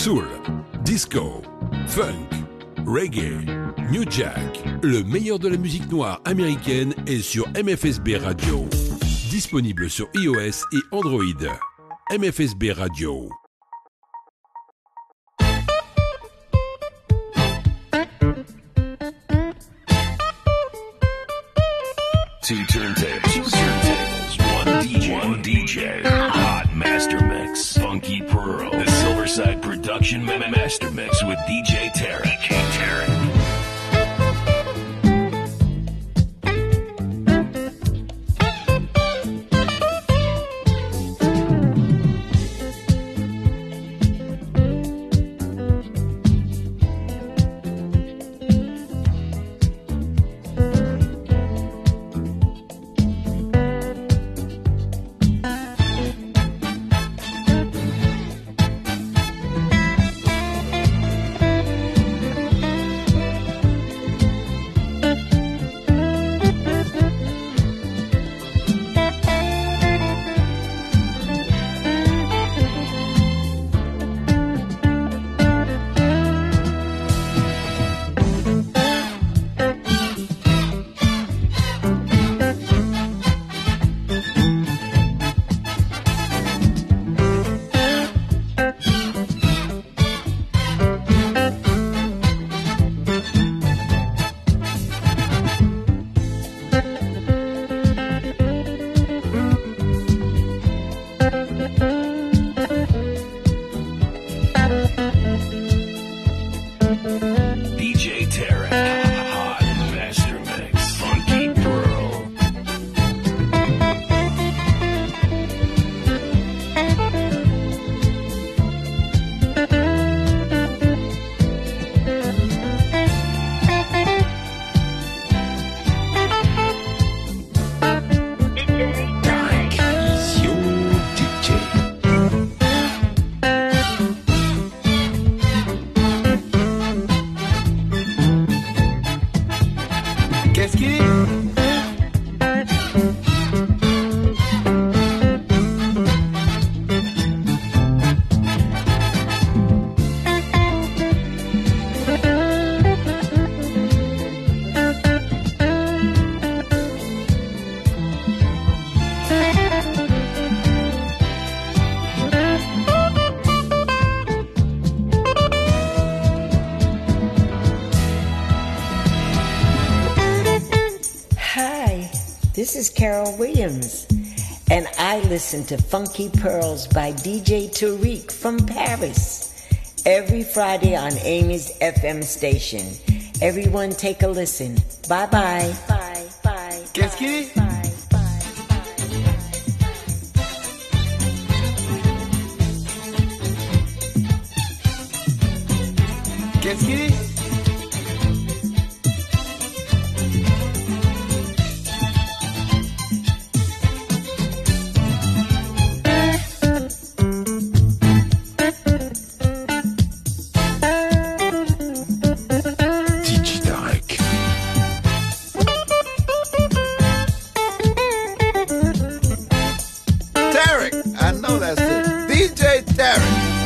soul, disco, funk, reggae, new jack. Le meilleur de la musique noire américaine est sur MFSB Radio. Disponible sur iOS et Android. MFSB Radio. Two turntables. One DJ. One DJ. Hot Master Mix. Funky Pearl. The Production Ma- Master Mix with DJ Tarek. Tarek. Listen to Funky Pearls by DJ Tarek from Paris every Friday on Amy's FM station. Everyone take a listen. Bye bye. Bye bye. Qu'est-ce qui. Qu'est-ce qui Tarek. I know that's it. DJ Tarek.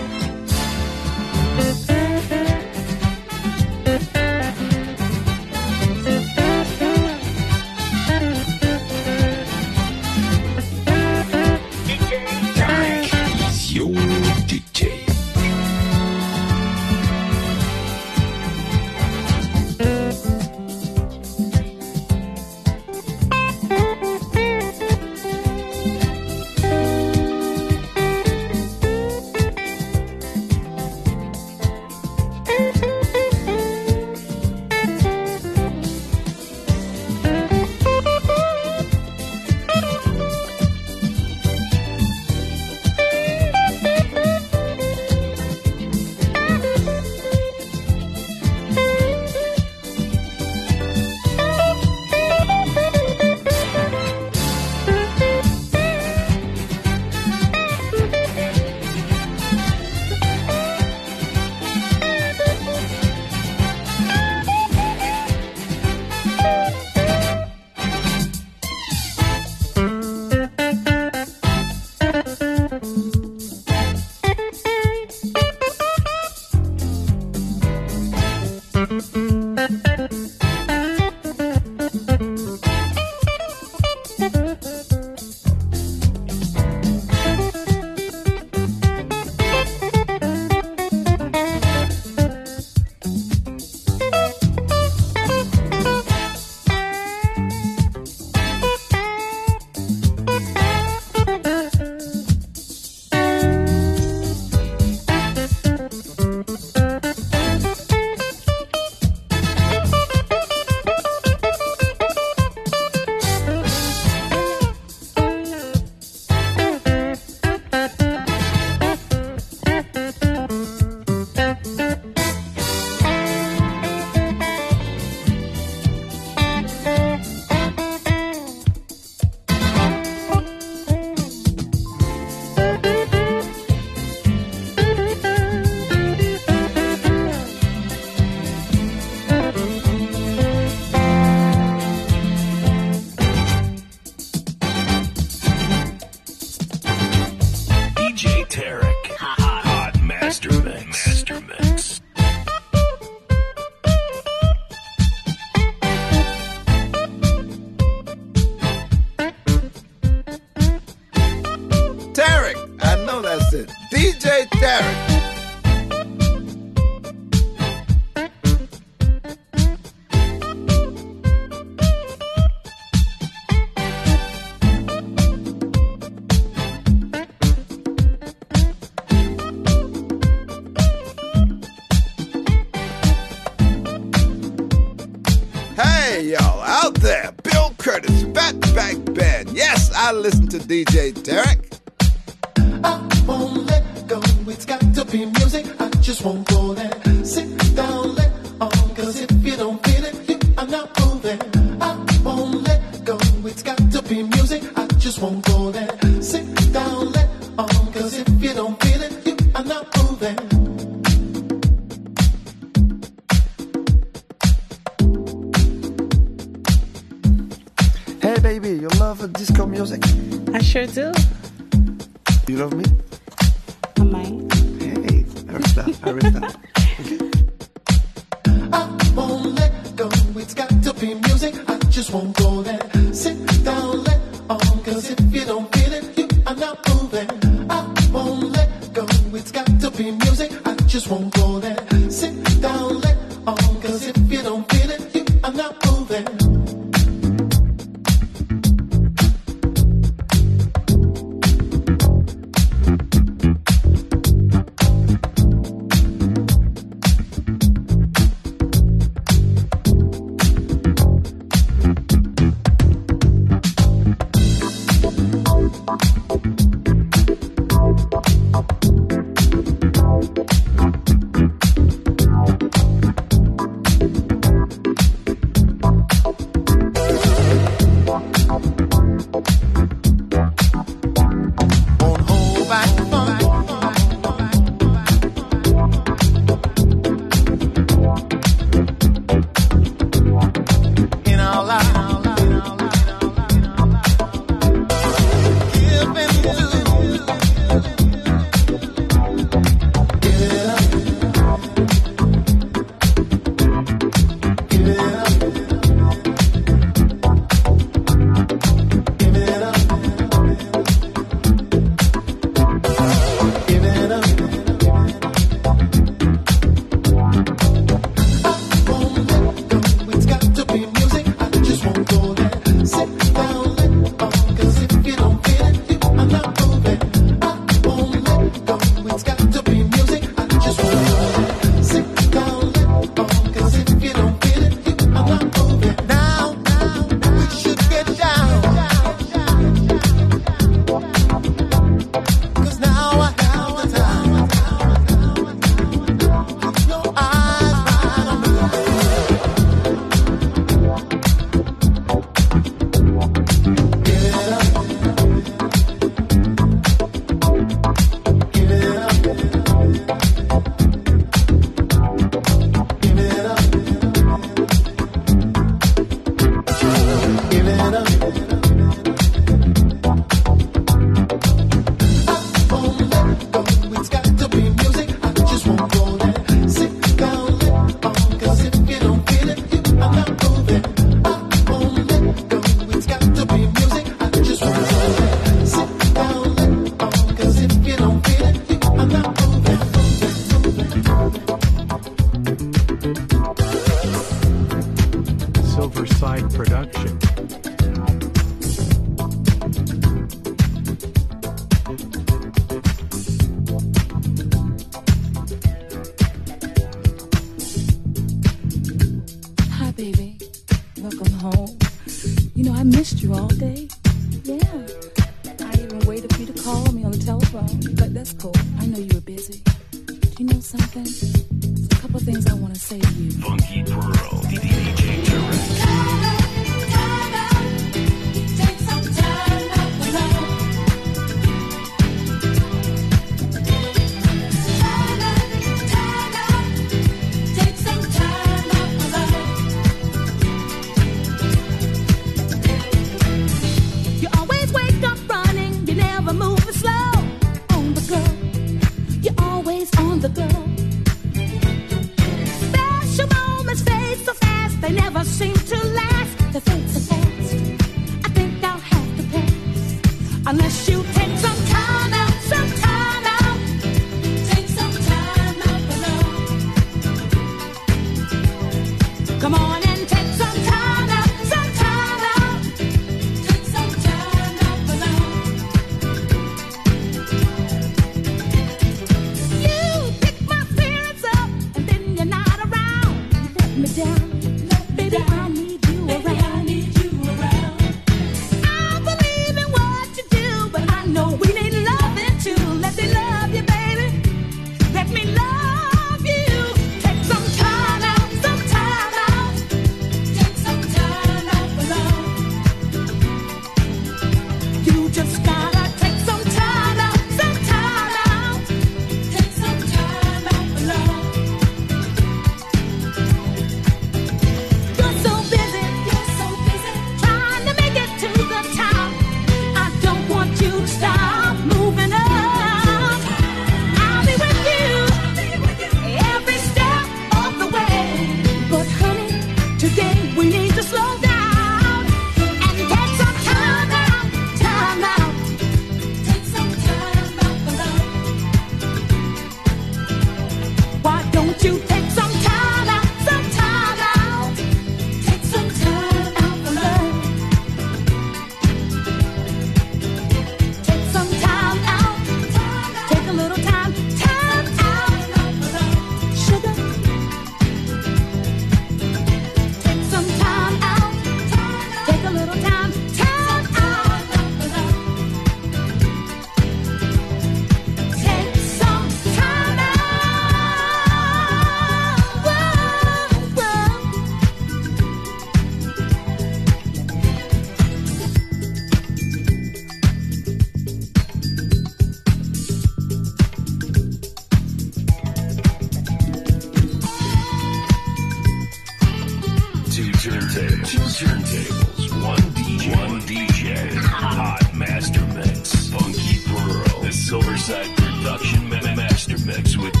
mix with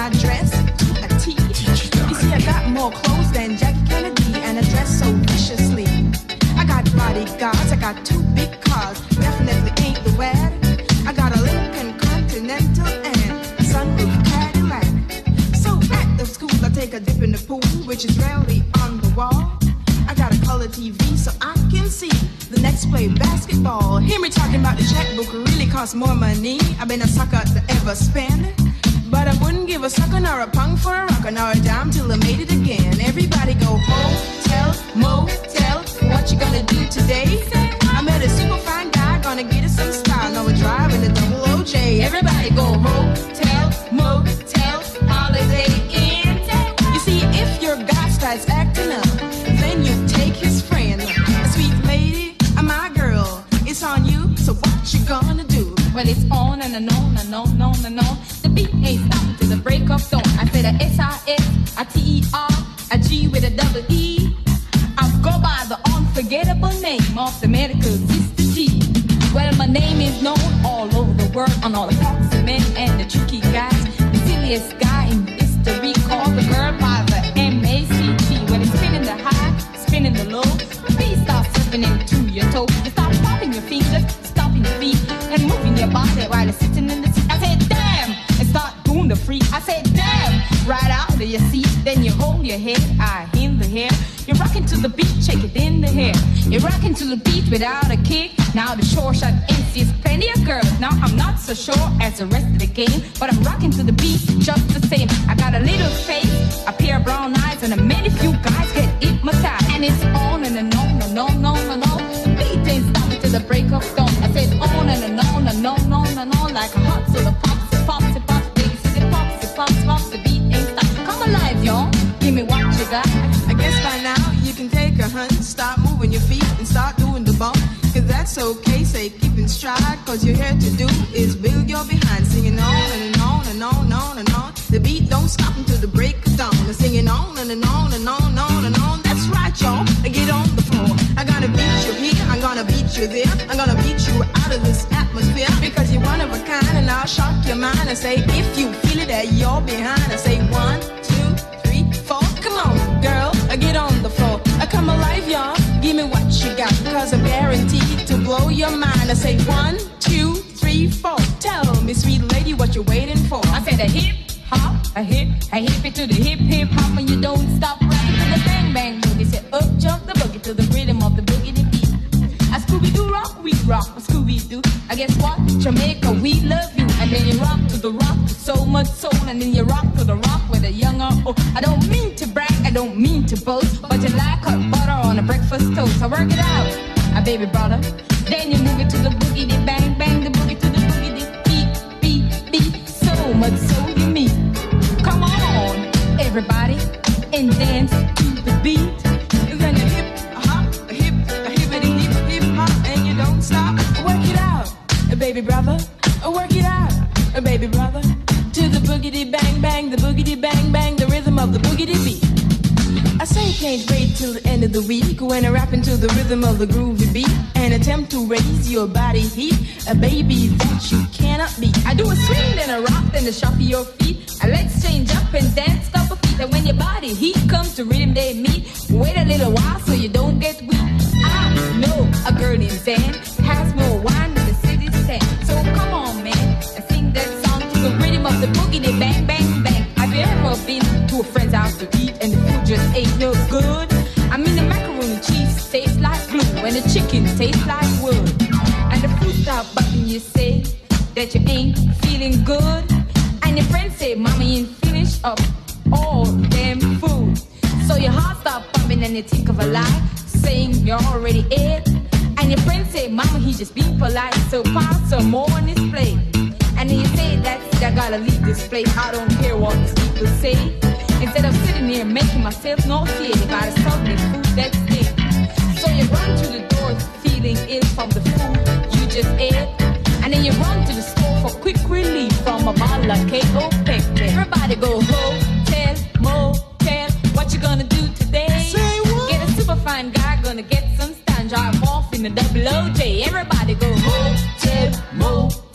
I dress? A T. You see, I got more clothes than Jackie Kennedy, and I dress so viciously. I got bodyguards, I got two big cars, definitely ain't the way. I got a Lincoln Continental and a sunroof Cadillac. So at the school, I take a dip in the pool, which is rarely on the wall. I got a color TV so I can see the next play basketball. Hear me talking about the checkbook really costs more money. I've been a sucker to ever spend. But I wouldn't give a sucker nor a punk for a rocker nor a dime till I made it again. Everybody go hotel, motel, what you gonna do today? I met a super fine guy, gonna get us some style. Now we're driving a double OJ. Everybody go hotel, motel, holiday inn. You see, if your guy starts acting up, then you take his friend. Sweet lady, I'm my girl. It's on you, so what you gonna do? Well, it's on and on and on and on and on. The beat ain't stopping till the break of dawn. I said a S-I-S, a T-E-R, a G with a double E. I go by the unforgettable name of the medical sister G. Well, my name is known all over the world on all the foxy men and the tricky guys. The silliest guy in history called the girl by the M-A-C-T. When it's spinning the high, spinning the low, the beat starts slipping into your toe. You start popping your fingers, stomping your feet, and moving your body while you're sitting in right out of your seat. Then you hold your head, I in the hair. You're rocking to the beat, shake it in the hair. You're rocking to the beat without a kick. Now the short shot MC's plenty of girls. Now I'm not so sure as the rest of the game, but I'm rocking to the beat just the same. I got a little face, a pair of brown eyes, and a many few guys get hypnotized. And it's on and, on and on and on and on. The beat ain't stopping till the break of dawn. I said on and, on and on and on and on like a hot so the that's okay, say keep in stride. Cause you're here to do is build your behind, singing on and on and on and on and on. The beat don't stop until the break of dawn. And singing on and, and on and on and on and on. That's right, y'all. Get on the floor. I'm gonna beat you here, I'm gonna beat you there. I'm gonna beat you out of this atmosphere. Because you're one of a kind and I'll shock your mind and say, if you feel it that you're behind, I say one, two, three, four. Come on, girl, get on the floor. Uh, Come alive, y'all. Give me what you got. Cause I'm guaranteed blow your mind. I say one, two, three, four. Tell me, sweet lady, what you're waiting for. I said a hip hop, a hip, a hip it to the hip hip hop, and you don't stop rocking to the bang bang boogie. Say up jump the boogie to the rhythm of the boogie the beat. A Scooby Doo rock, we rock a Scooby Doo. I guess what? Jamaica, we love you. And then you rock to the rock so much soul, and then you rock to the rock with a young old. I don't mean to brag, I don't mean to boast, but you like hot butter on a breakfast toast. So work it out, a baby brother. Then you move it to the boogie, the bang bang, the boogie to the boogie, the beat, beat, beat. So much so you mean. Come on, everybody, and dance to the beat. Then you hip hop, a hip, hippity hip hip hop, and you don't stop. Work it out, baby brother. Work it out, baby brother. To the boogity bang bang, the boogity bang bang, the rhythm of the boogity beat. I say you can't wait till the end of the week when I rap into the rhythm of the groovy beat and attempt to raise your body heat, a baby that you cannot beat. I do a swing, then a rock, then a shuffle your feet. And let's change up and dance, a feet. And when your body heat comes to rhythm they meet, wait a little while so you don't get weak. I know a girl named Zan has more wine than the city sand. So come on, man, and sing that song to the rhythm of the boogie, the bang, bang, bang. Have you ever been to a friend's house to eat and the chicken tastes like wood. And the fruit stop button you say that you ain't feeling good. And your friends say, Mama, you ain't finished up all them food. So your heart stop pumping and you think of a lie, saying you're already ate. And your friends say, Mama, he just being polite, so pass some more on his plate. And then you say, that's it, I gotta leave this place. I don't care what these people say. Instead of sitting here making myself nauseated by the salty food that's you run to the door feeling ill from the food you just ate. And then you run to the store for quick relief from a bottle of KO Pepe. Everybody go hotel, motel. What you gonna do today? Say what? Get a super fine guy, gonna get some stand, drive off in the double OJ. Everybody go hotel, motel,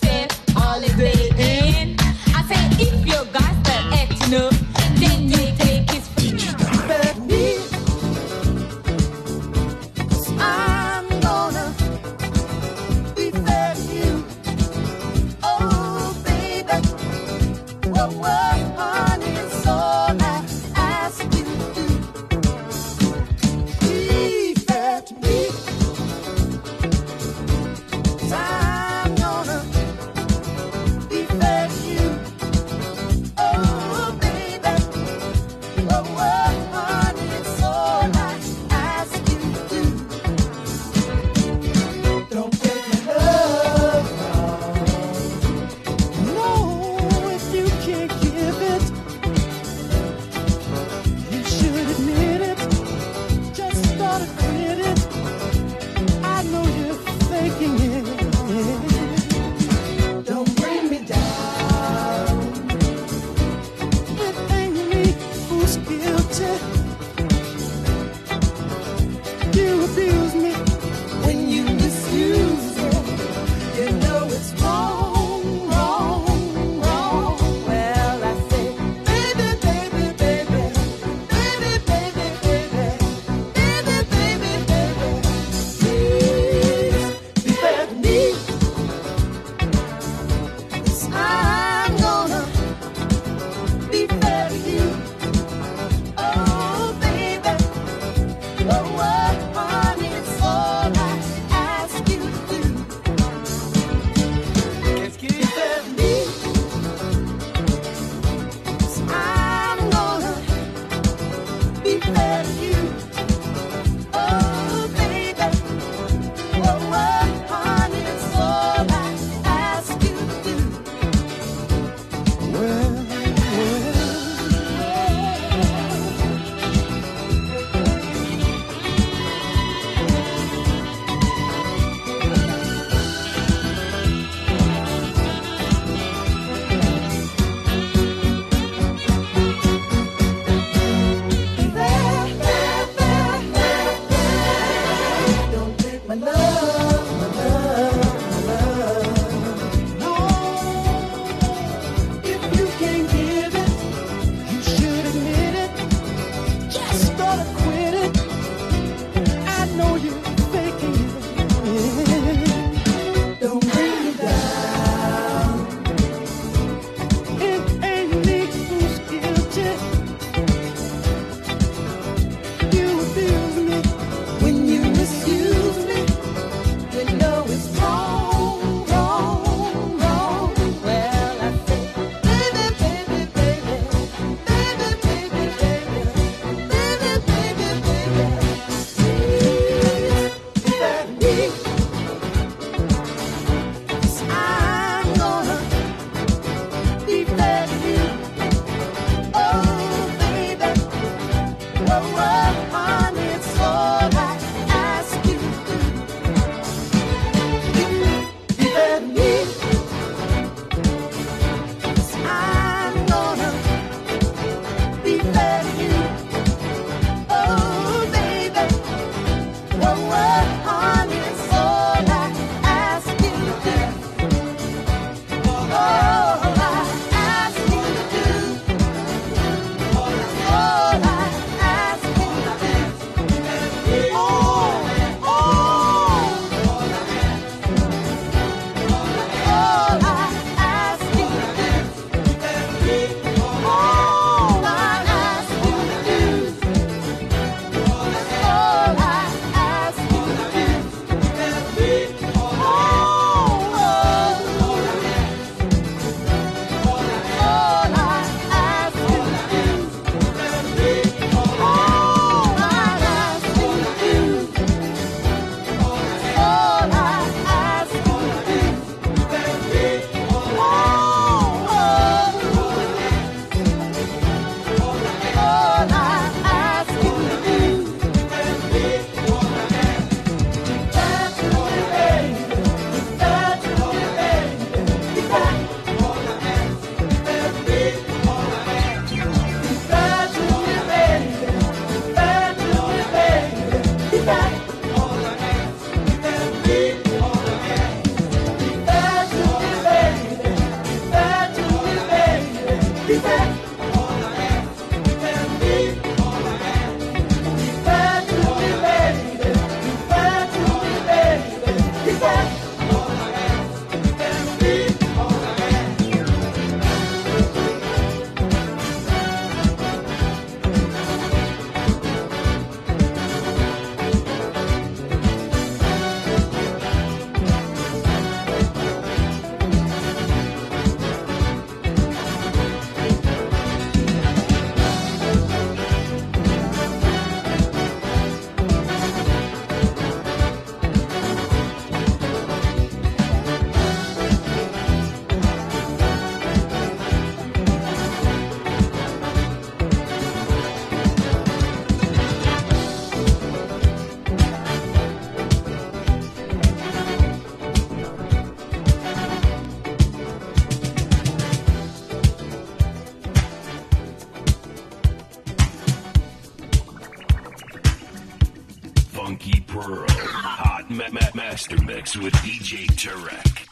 Hot ma- ma- Master Mix with DJ Tarek.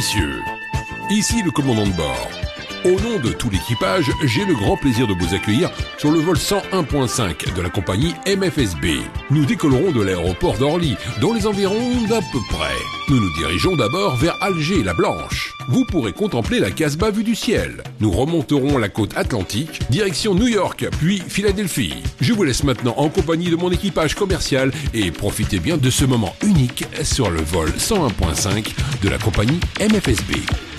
Messieurs, ici le commandant de bord. De tout l'équipage, j'ai le grand plaisir de vous accueillir sur le vol 101.5 de la compagnie MFSB. Nous décollerons de l'aéroport d'Orly, dans les environs d'à peu près. Nous nous dirigeons d'abord vers Alger la Blanche. Vous pourrez contempler la Casbah vue du ciel. Nous remonterons la côte atlantique, direction New York, puis Philadelphie. Je vous laisse maintenant en compagnie de mon équipage commercial et profitez bien de ce moment unique sur le vol 101.5 de la compagnie MFSB.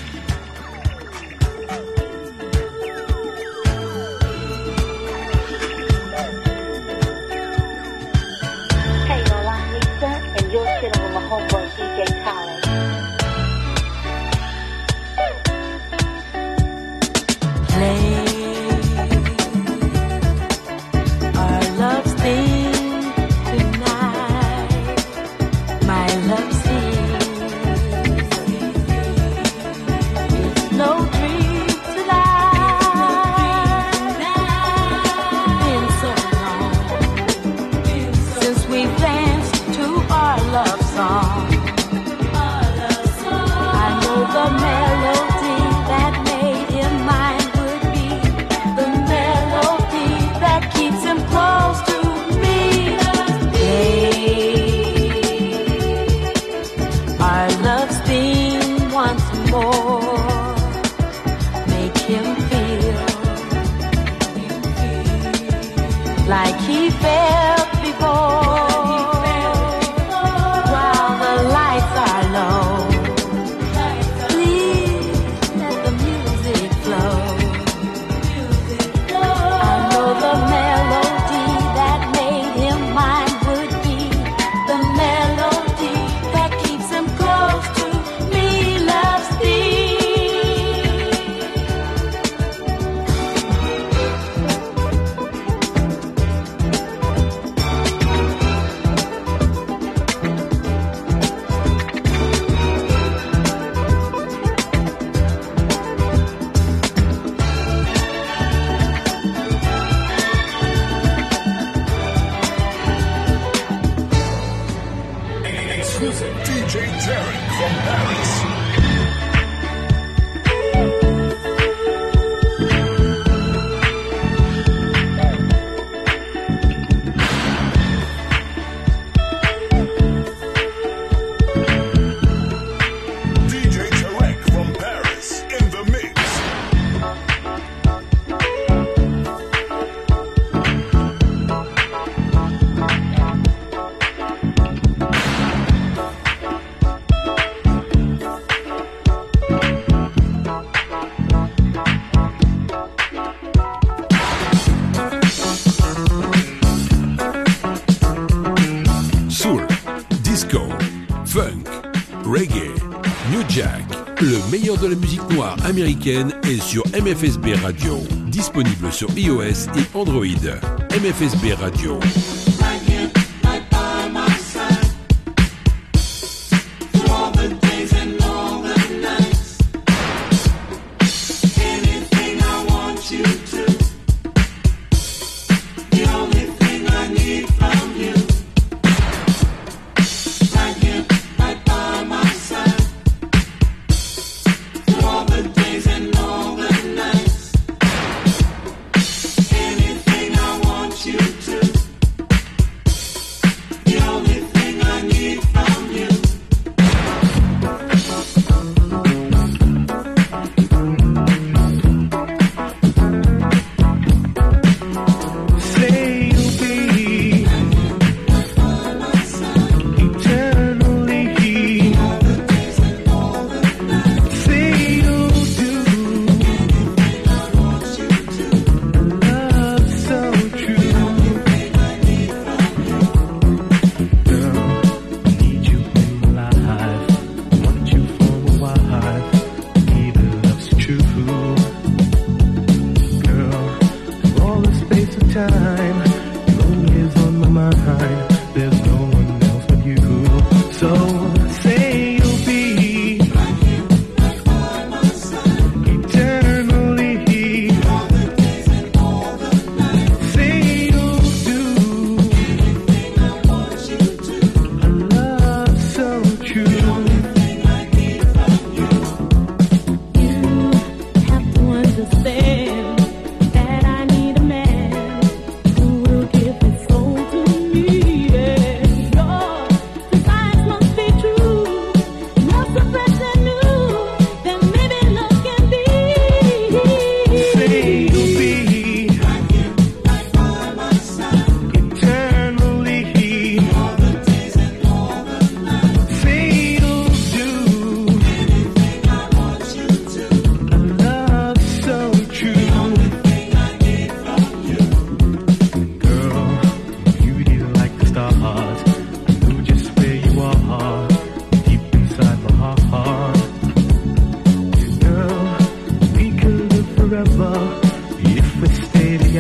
week-end est sur MFSB Radio, disponible sur iOS et Android. MFSB Radio.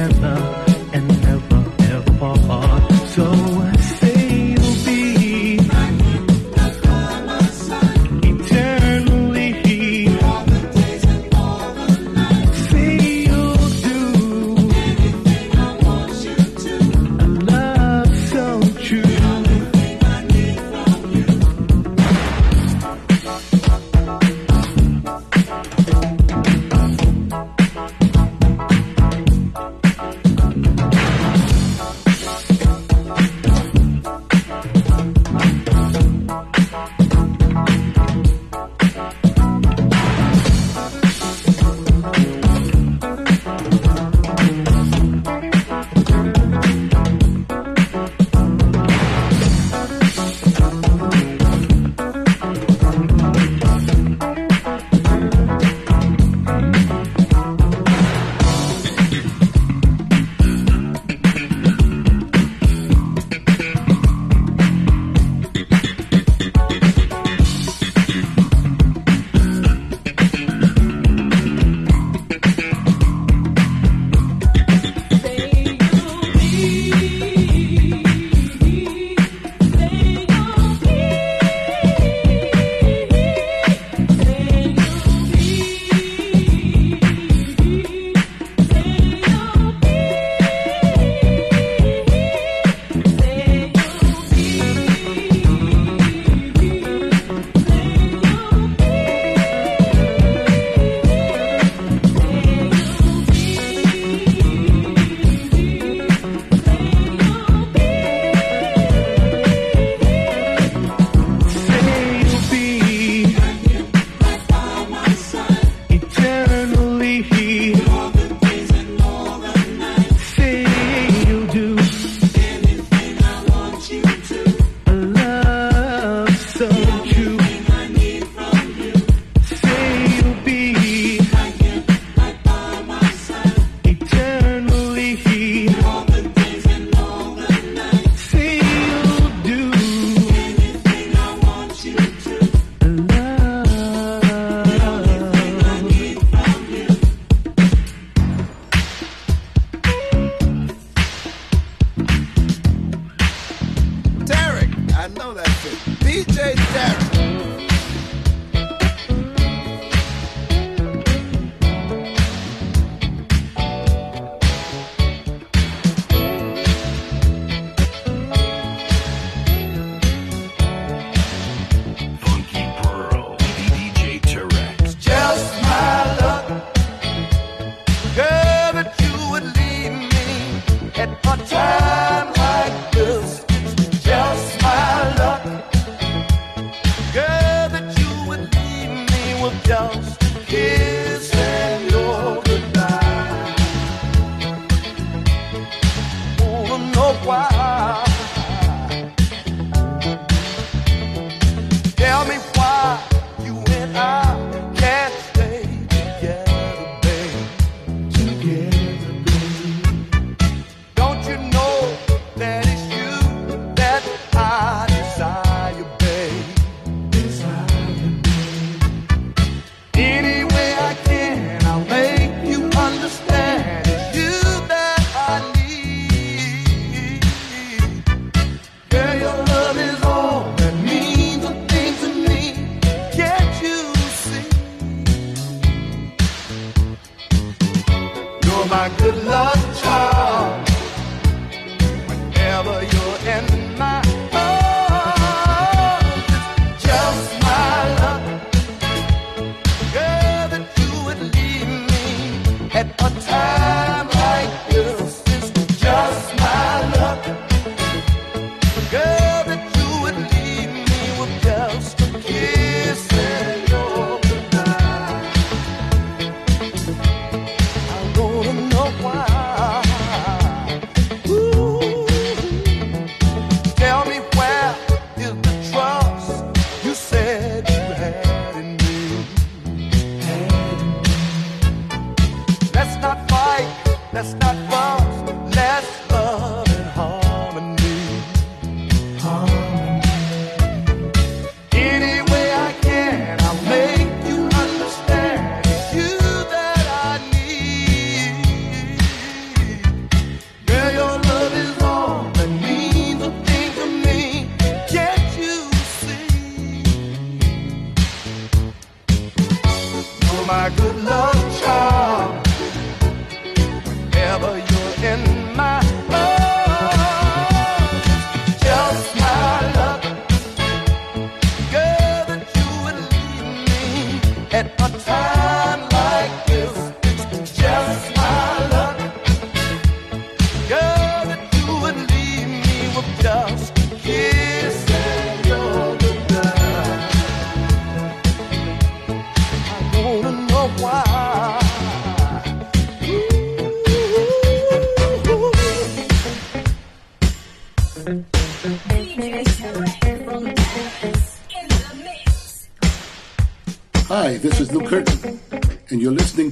together.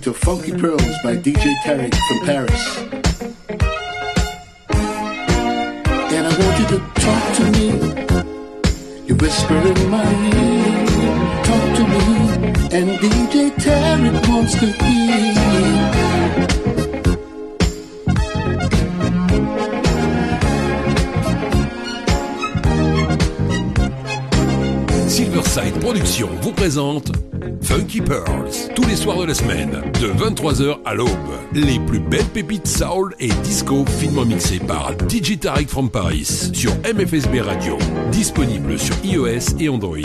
to Funky Pearls by DJ Tarek from Paris. And I want you to talk to me. You whisper in my ear, talk to me. And DJ Tarek wants to hear. Silverside Productions vous présente Pearls. Tous les soirs de la semaine, de 23h à l'aube. Les plus belles pépites soul et disco finement mixées par DJ Tarek from Paris sur MFSB Radio. Disponible sur iOS et Android.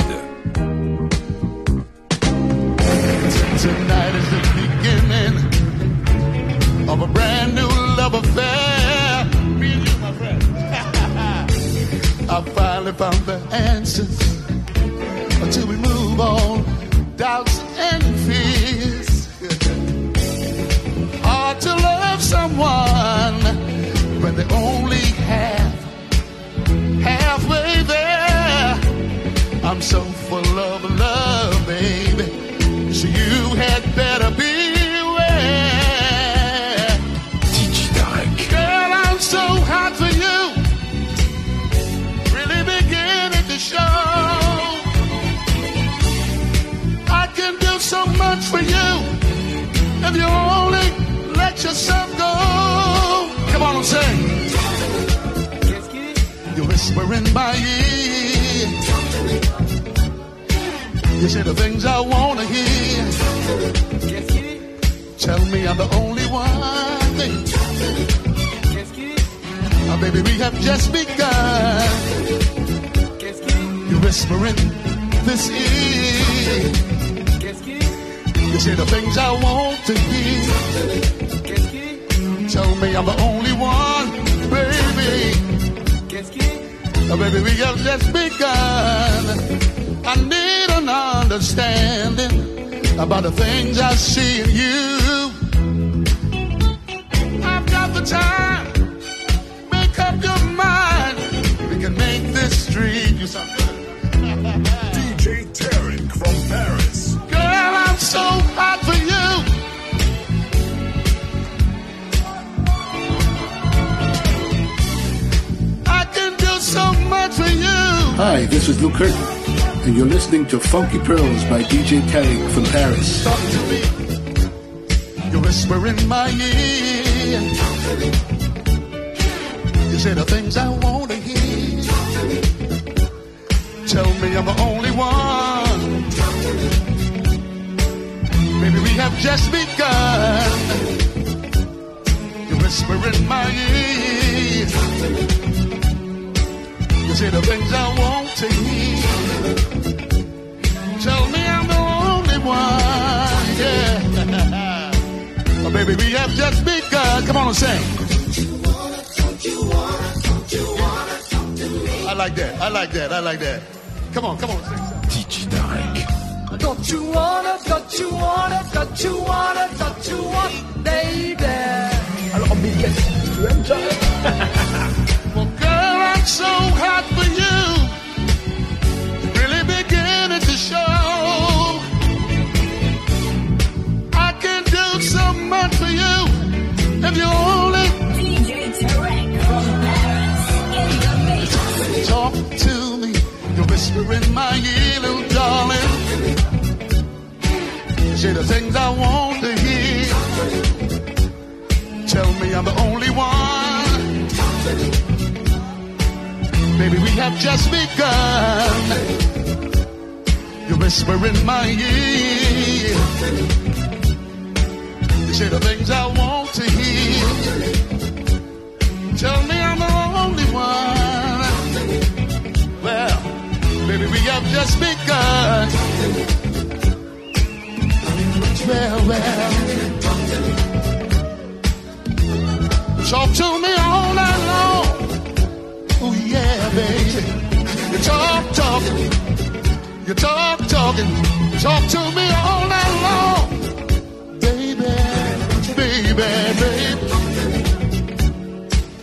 for you if you only let yourself go. Come on I'm saying. You're whispering my ear. You say the things I want to hear. Tell me I'm the only one. Oh, baby, we have just begun. You're whispering this ear. You say the things I want to hear. Tell me I'm the only one, baby. Oh, baby, we have just begun. I need an understanding about the things I see in you. I've got the time. Make up your mind. We can make this dream you something. So hot for you. I can do so much for you. Hi, this is Lou Curtin, and you're listening to Funky Pearls by DJ Tarek from Paris. Talk to me. You whisper in my ear. You say the things I want to hear. Talk to me. Tell me I'm the only one. Have just begun. You whisper in my ear. You say the things I want to hear. Tell me I'm the only one. Yeah. oh, baby, we have just begun. Come on and sing. I like that. I like that. I like that. Come on, come on. Sing. Tarek. Don't you wanna, don't you wanna, don't you wanna, don't you want, baby? Alors, Miguel, tu aimes ça? Well, girl, I'm so hot for you. Really beginning to show. I can do so much for you if you only talk to me. You whisper in my ear, little darling. Say the things I want to hear. Tell me I'm the only one. Baby, we have just begun. You whisper in my ear. You say the things I want to hear. Tell me I'm the only one. Well, baby, we have just begun. Well, well. Talk to me all night long. Oh yeah, baby. You talk, talking. You talk, talking. Talk to me all night long. Baby, baby, baby.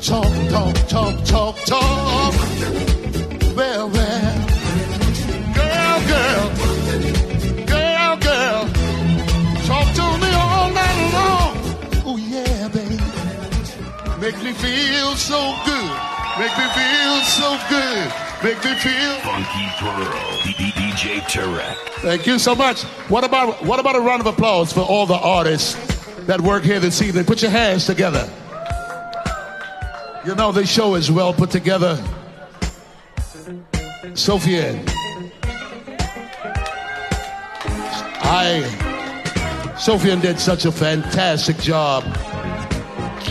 Talk, talk, talk, talk, talk. Well, well. Make me feel so good. Make me feel so good. Make me feel. Funky Pearl. DJ Tarek. Thank you so much. What about what about a round of applause for all the artists that work here this evening? Put your hands together. You know this show is well put together. Sophia, I Sophia did such a fantastic job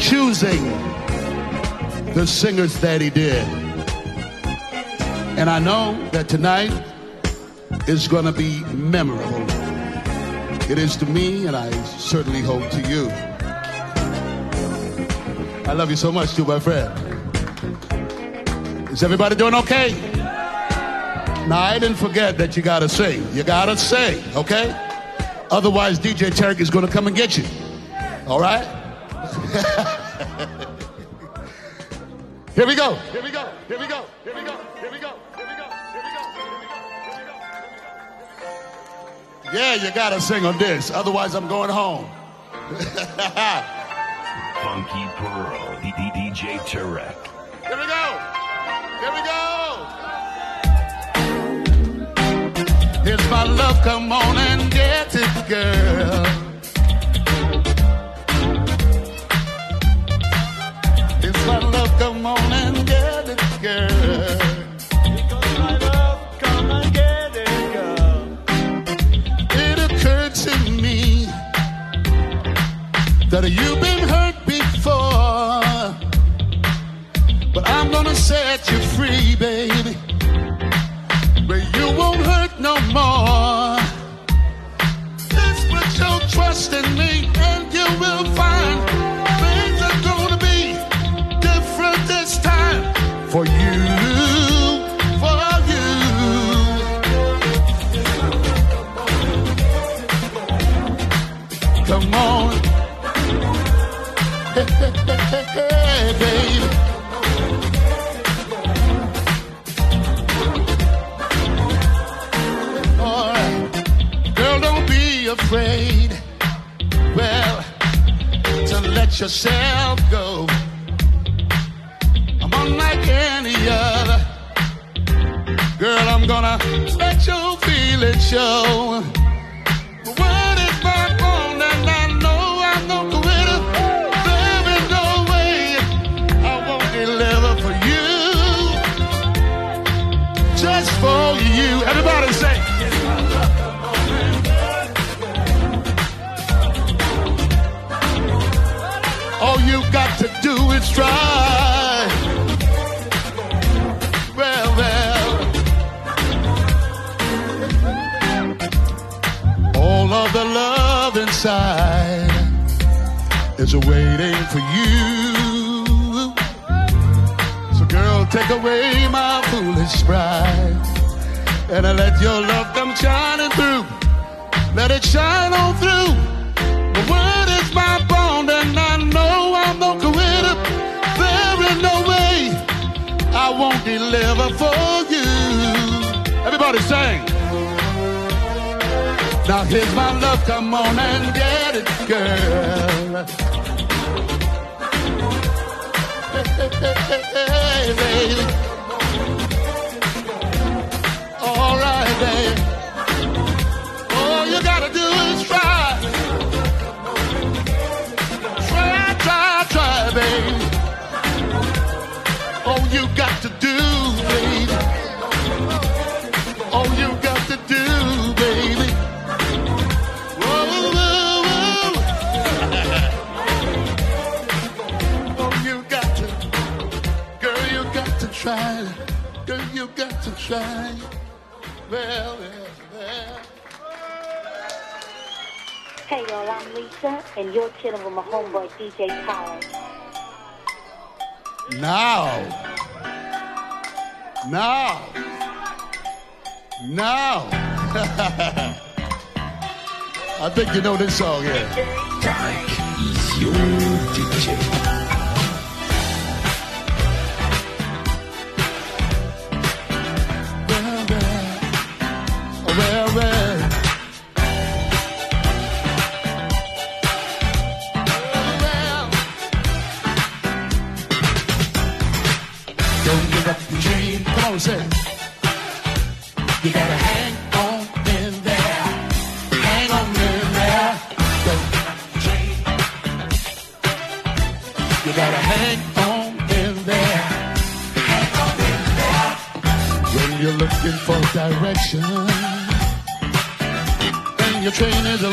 choosing the singers that he did. And I know that tonight is going to be memorable. It is to me, and I certainly hope to you. I love you so much, too, my friend. Is everybody doing okay? Now, I didn't forget that you got to sing. You got to sing, okay? Otherwise, DJ Tarek is going to come and get you. All right? Here we go. Here we go. Here we go. Here we go. Here we go. Here we go. Here we go. Yeah, you gotta sing on this, otherwise I'm going home. Funky Pearl, DJ Tarek. Here we go. Here we go. Here's my love, come on and get it, girl. my love, come on and get it, girl. Because my love, come and get it, girl. It occurred to me that you've been hurt before, but I'm gonna set you free, baby. You won't hurt no more. Got to try. Well, well, well. Hey y'all, I'm Lisa, and you're chilling with my homeboy DJ Tyler. Now. Now. Now. I think you know this song here. Tarek is You gotta hang on in there. Hang on in there. You gotta hang on in there. Hang on in there. When you're looking for direction. And your train is a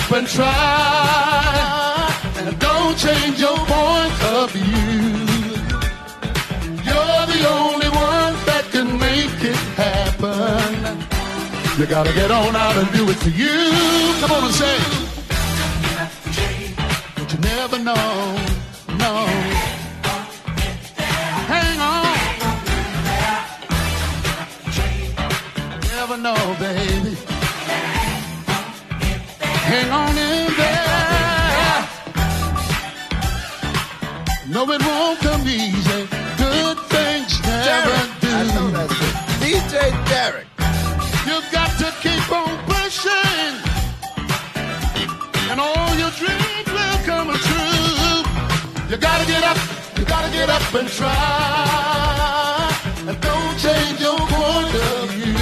up and try. And don't change your point of view. You're the only one that can make it happen. You gotta get on out and do it for you. Come on and say. But you never know, no. Hang on. Never know, baby. Hang on in there. No, it won't come easy. Good things never Derek, do. I know that's it. DJ Tarek. You got to keep on pushing, and all your dreams will come true. You gotta get up, you gotta get up and try, and don't change your point of view.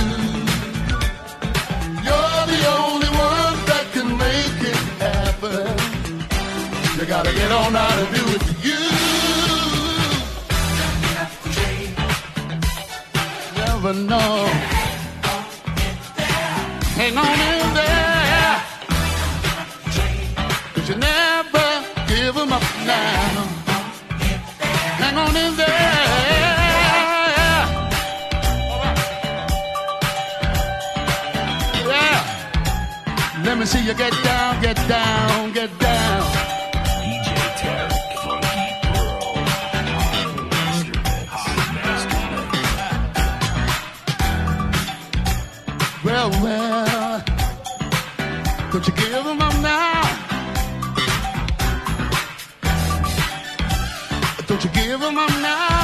gotta get on out and do it for you. Never know. Hang on in there. Cause you never give them up now. Hang on in there. Let me see you get down, get down, get down. so well. Could you give them up now? Don't you give them up now?